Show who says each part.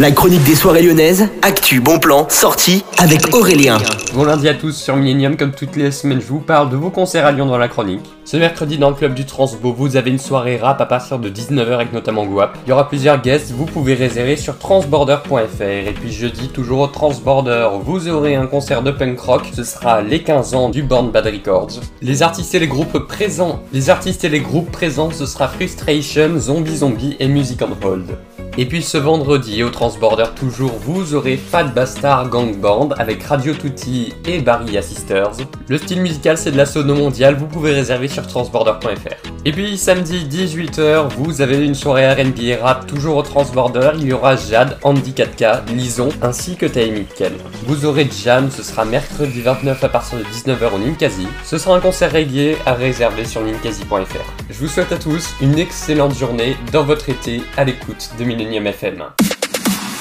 Speaker 1: La chronique des soirées lyonnaises, actu, bon plan, sortie avec Aurélien.
Speaker 2: Bon lundi à tous sur Millennium, comme toutes les semaines, je vous parle de vos concerts à Lyon dans la chronique. Ce mercredi, dans le club du Transbo, vous avez une soirée rap à partir de 19h avec notamment Guap. Il y aura plusieurs guests, vous pouvez réserver sur transborder.fr. Et puis jeudi, toujours au Transborder, vous aurez un concert de punk rock. Ce sera les 15 ans du Band Bad Records. Les artistes et les groupes présents, les artistes et les groupes présents, ce sera Frustration, Zombie Zombie et Music on Hold. Et puis ce vendredi au Transborder toujours, vous aurez Fat Bastard Gang Band avec Radio Tutti et Barry Sisters. Le style musical c'est de la sono mondiale, vous pouvez réserver sur transborder.fr. Et puis samedi 18h, vous avez une soirée R&B rap toujours au Transborder, il y aura Jade, Andy 4K, Lison ainsi que Taï Mitchell. Vous aurez Jam, ce sera mercredi 29 à partir de 19h au Ninkasi. Ce sera un concert reggae à réserver sur ninkasi.fr. Je vous souhaite à tous une excellente journée dans votre été à l'écoute de Millennium FM.